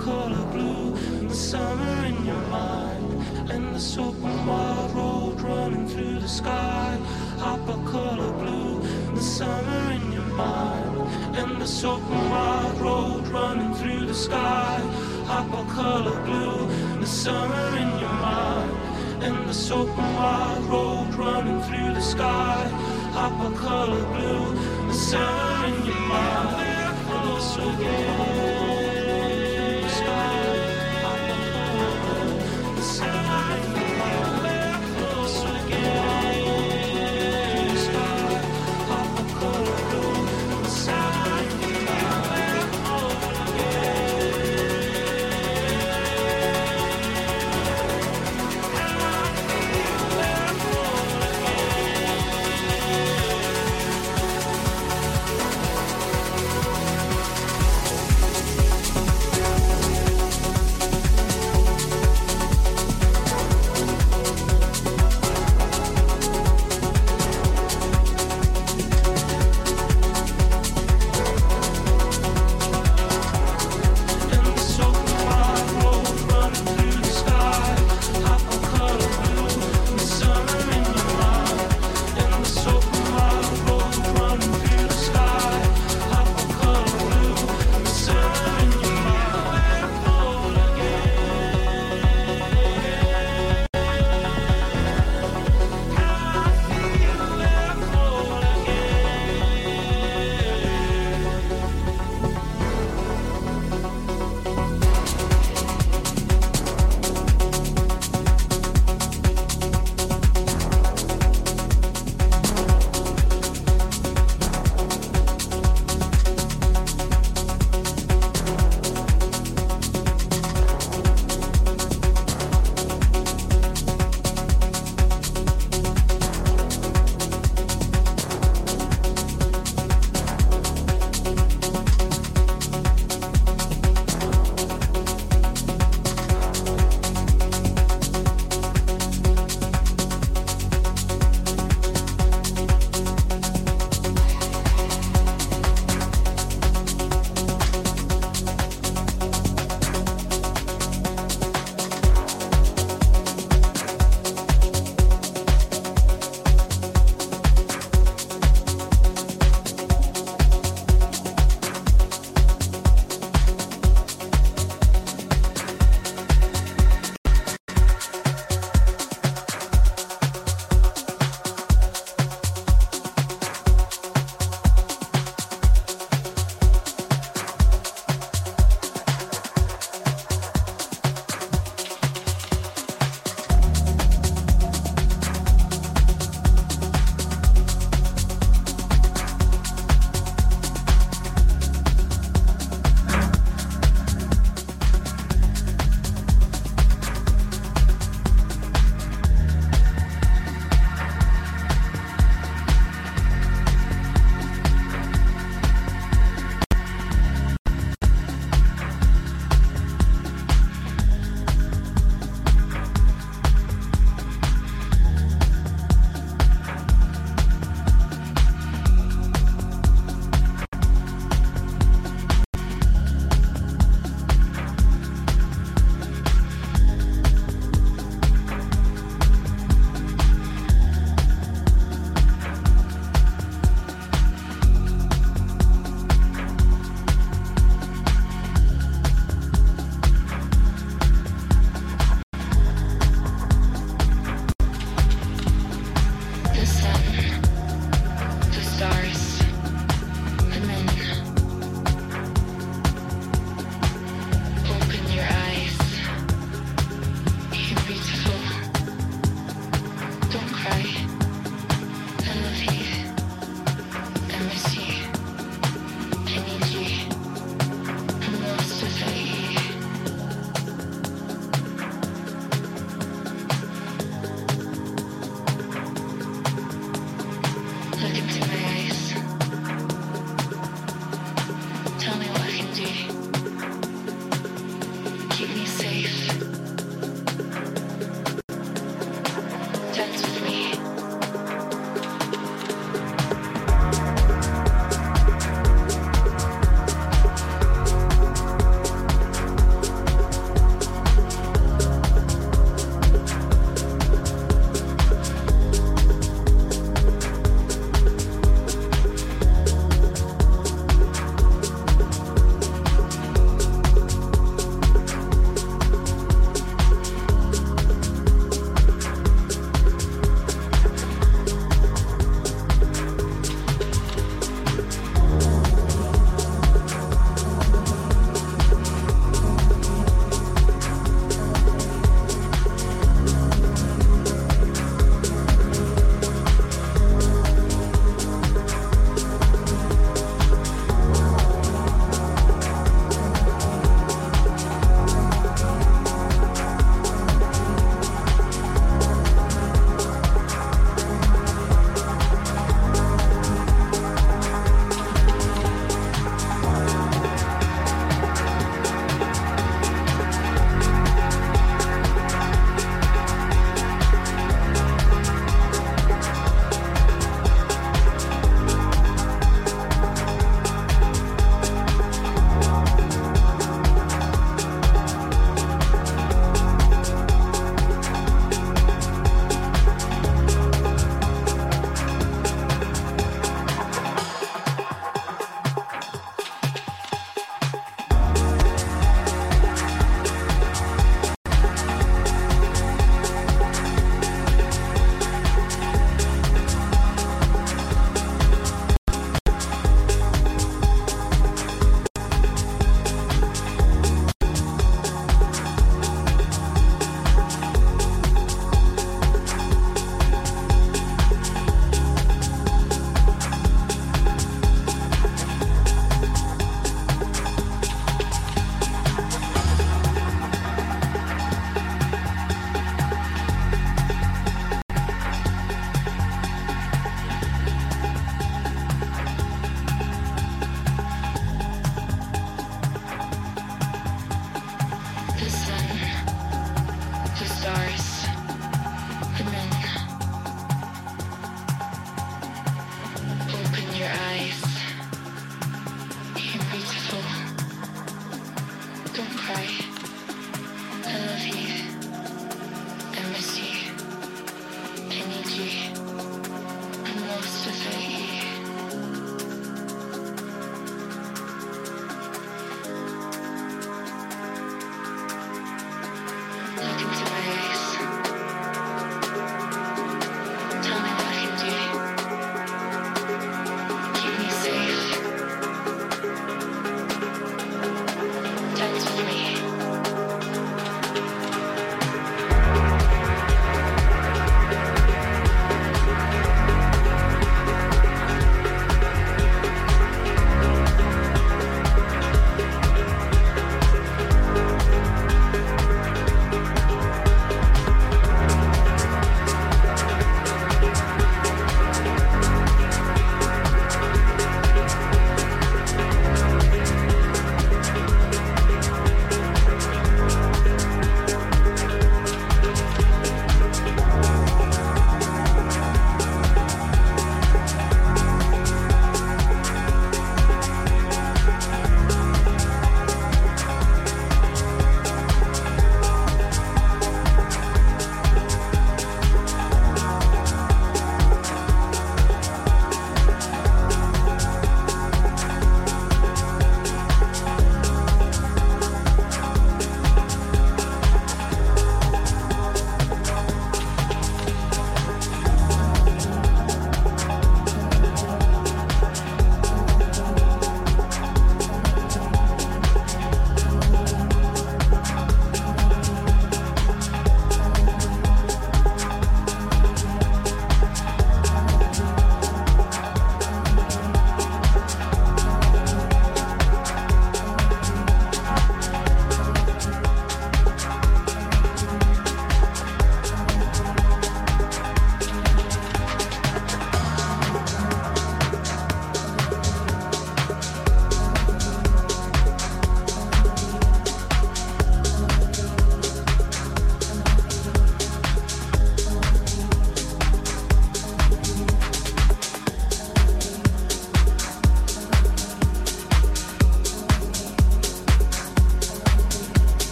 color blue, the summer in your mind, and the soap and wild road running through the sky. Hypercolor blue, the summer in your mind, and the soap and wild road running through the sky. Hypercolor blue, the summer in your mind, and the soap and wild road running through the sky. Hypercolor blue, the summer in your mind, and the soap and wild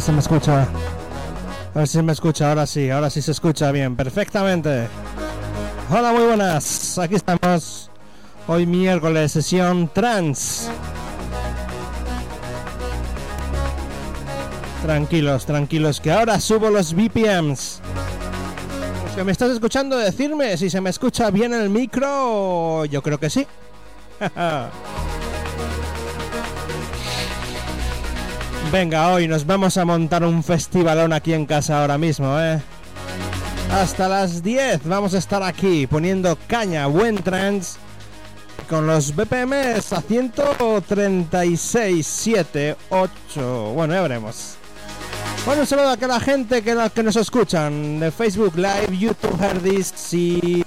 Ver si me escucha. A ver si me escucha. Ahora sí, ahora sí se escucha bien. Perfectamente. Hola, muy buenas. Aquí estamos. Hoy miércoles, sesión trans. Tranquilos, tranquilos, que ahora subo los BPMs. Que me estás escuchando, decirme si se me escucha bien el micro. Yo creo que sí. Venga, hoy nos vamos a montar un festivalón aquí en casa ahora mismo, ¿eh? Hasta las 10 vamos a estar aquí poniendo caña, buen trance, con los BPMs a 136, 7, 8. Bueno, ya veremos. Bueno, un saludo a aquella gente que, que nos escuchan de Facebook Live, YouTube, Herdis y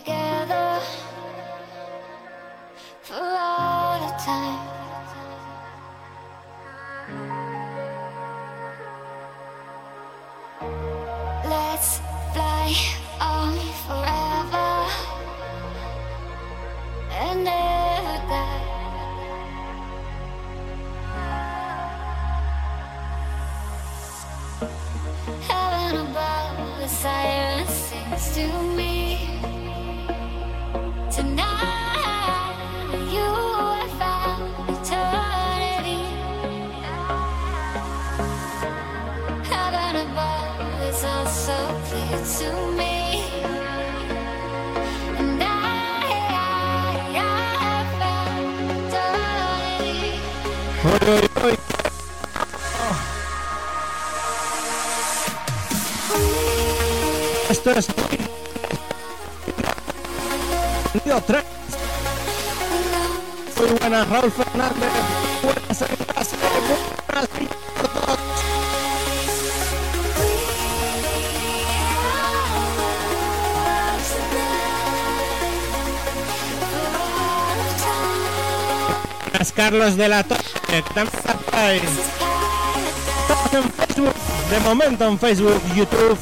together. de la Torre, también en Facebook, de momento en Facebook, YouTube,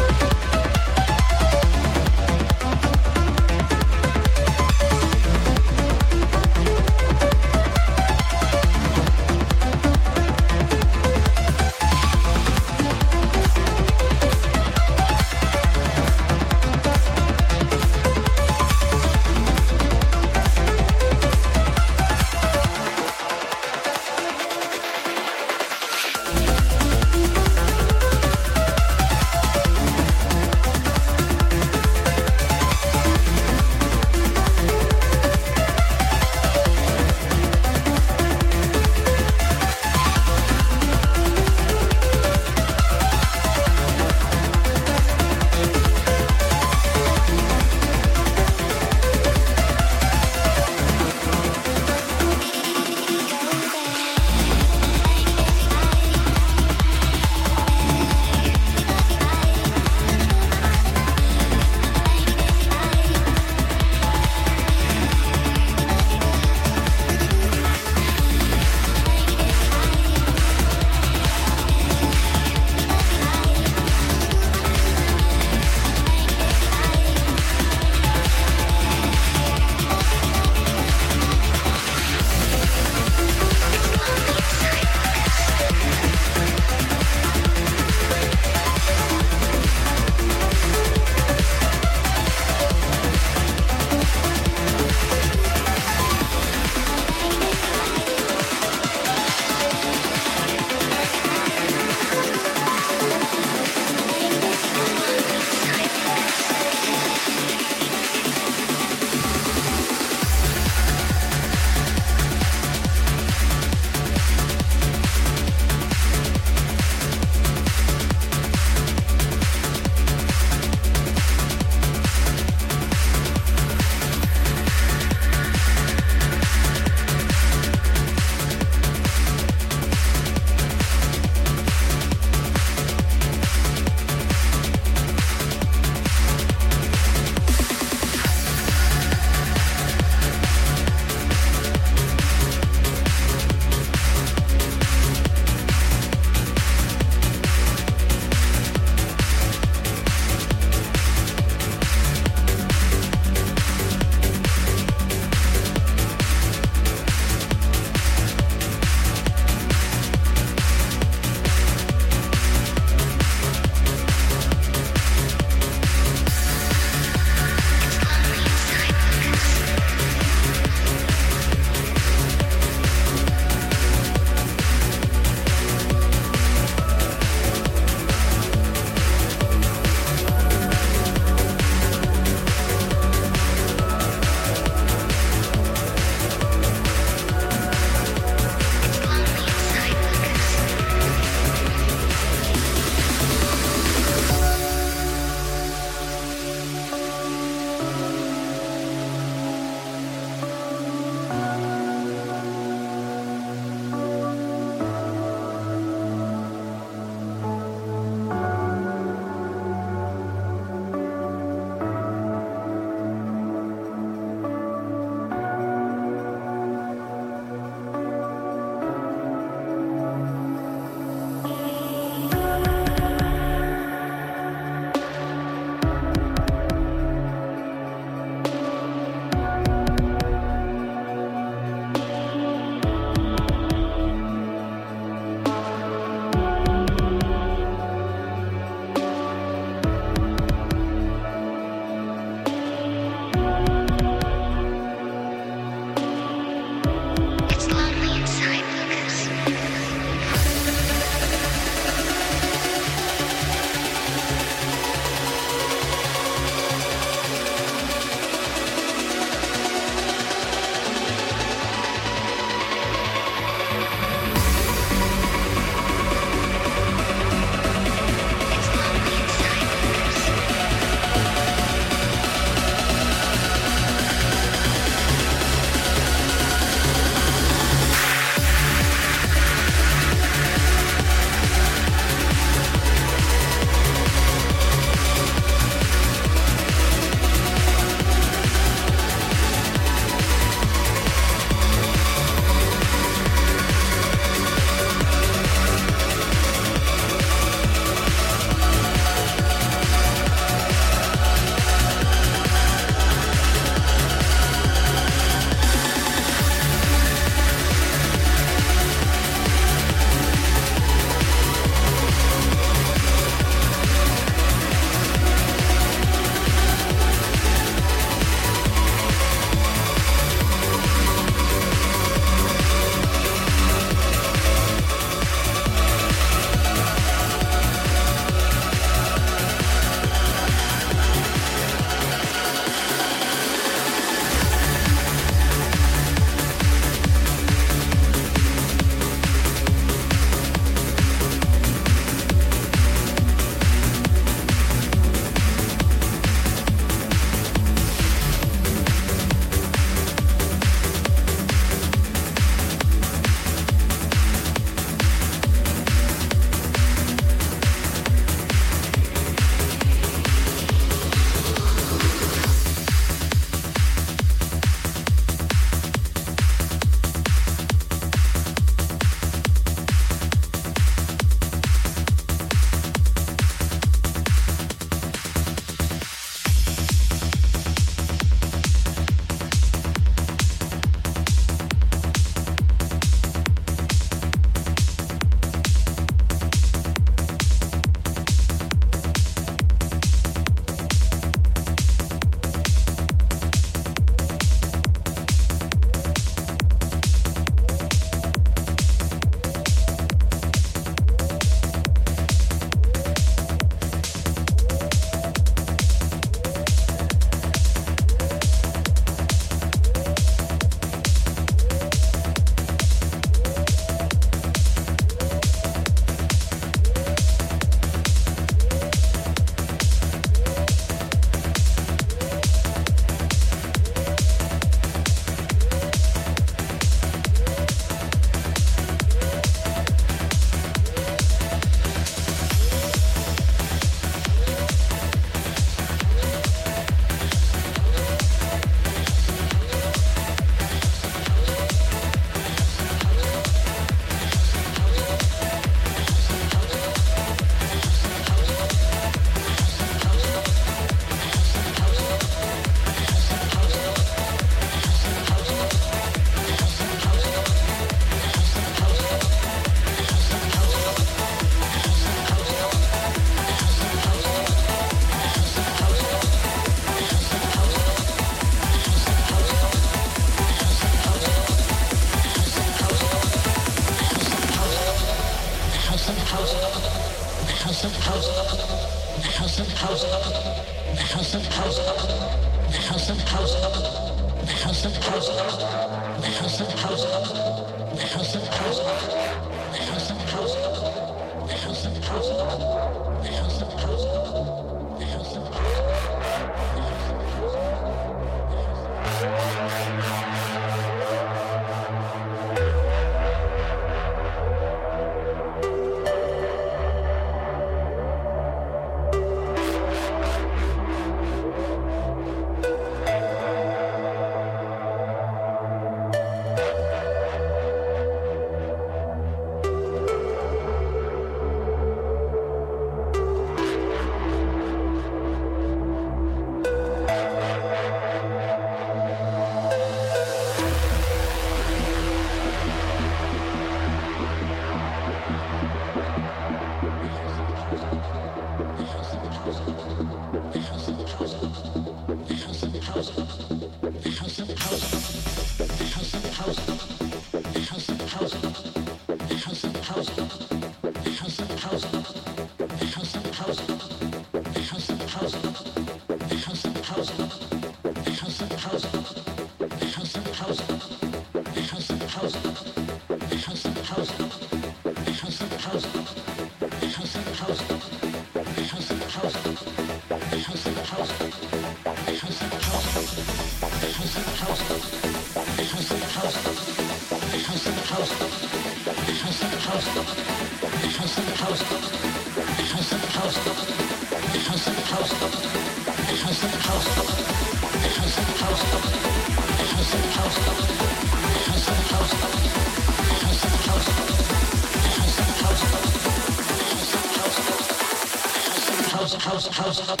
Thank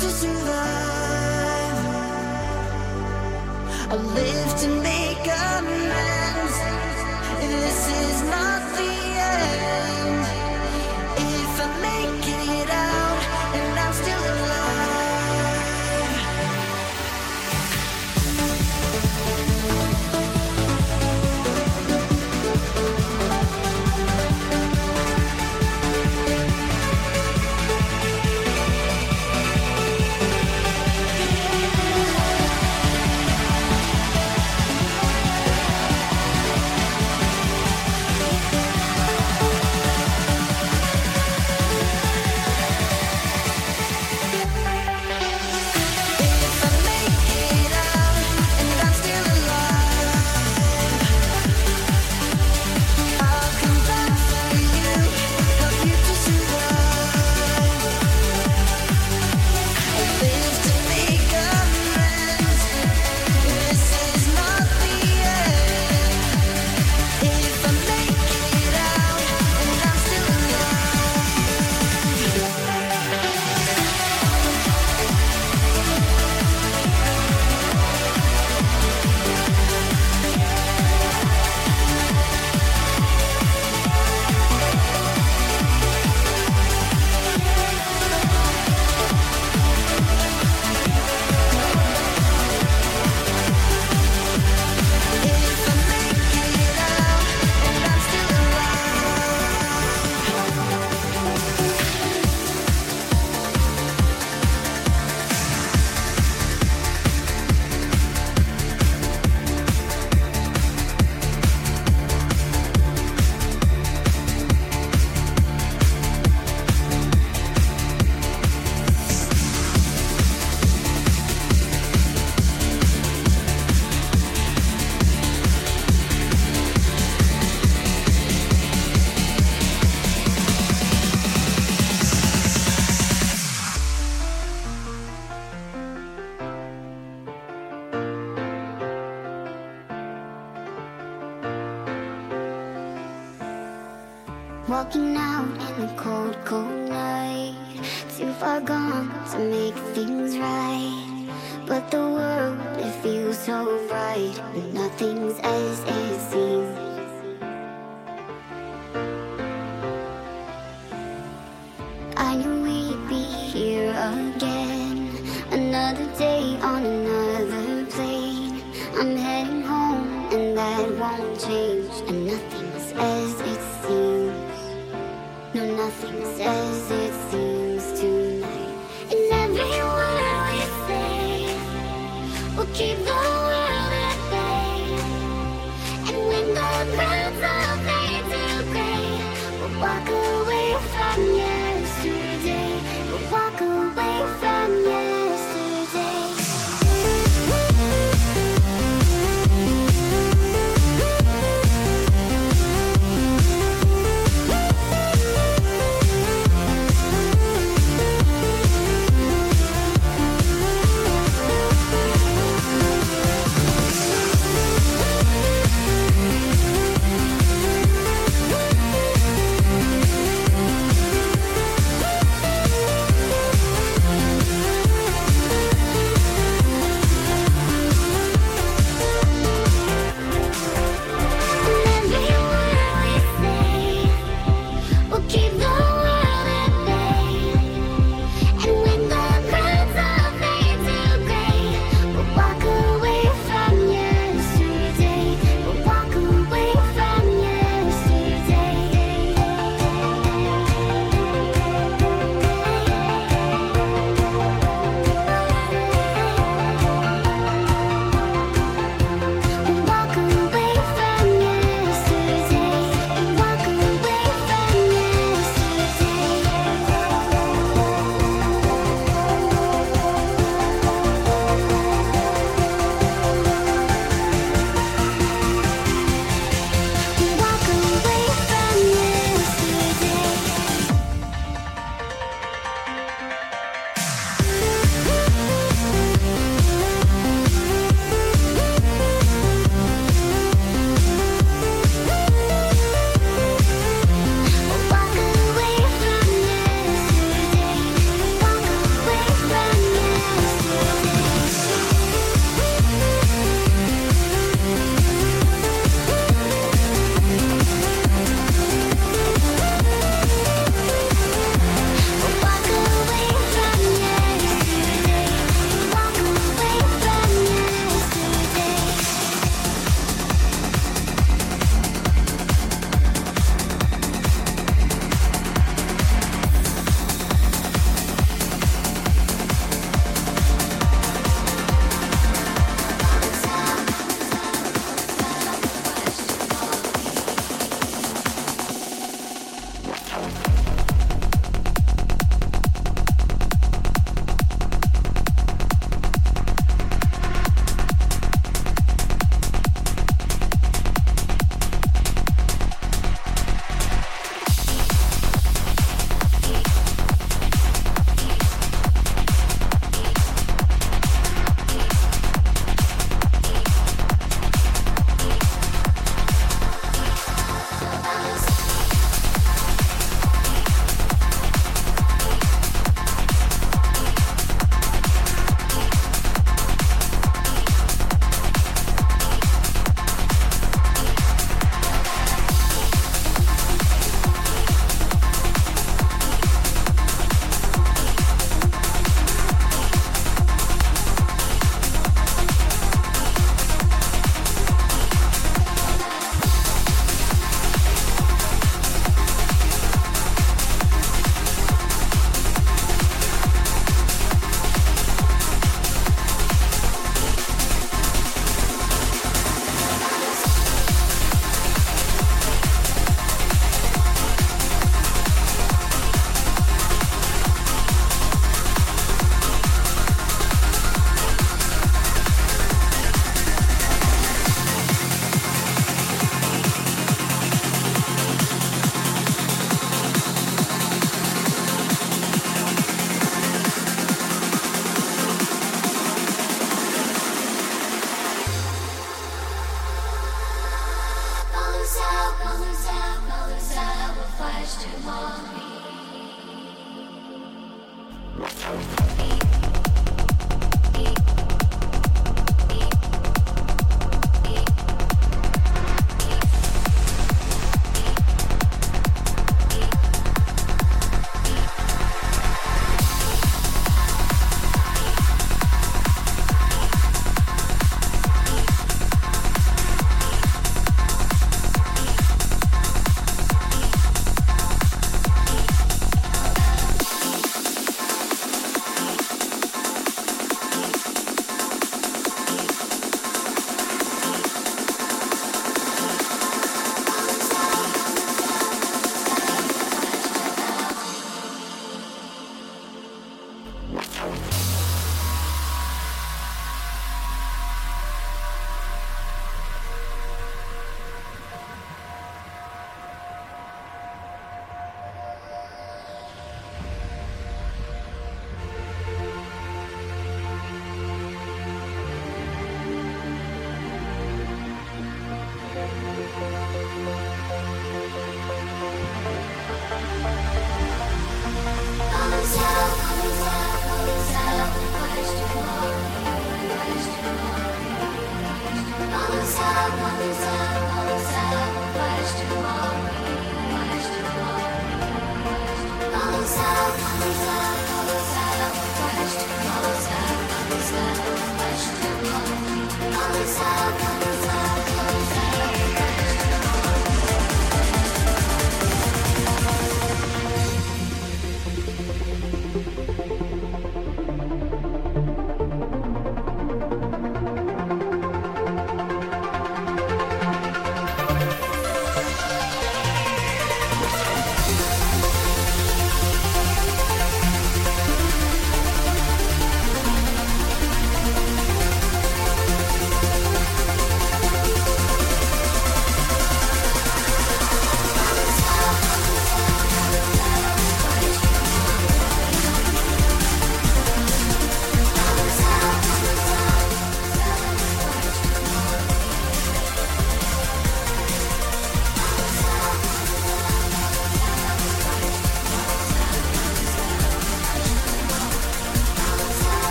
to survive. I live to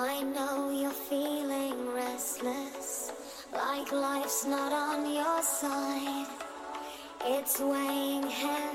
I know you're feeling restless, like life's not on your side. It's weighing heavy.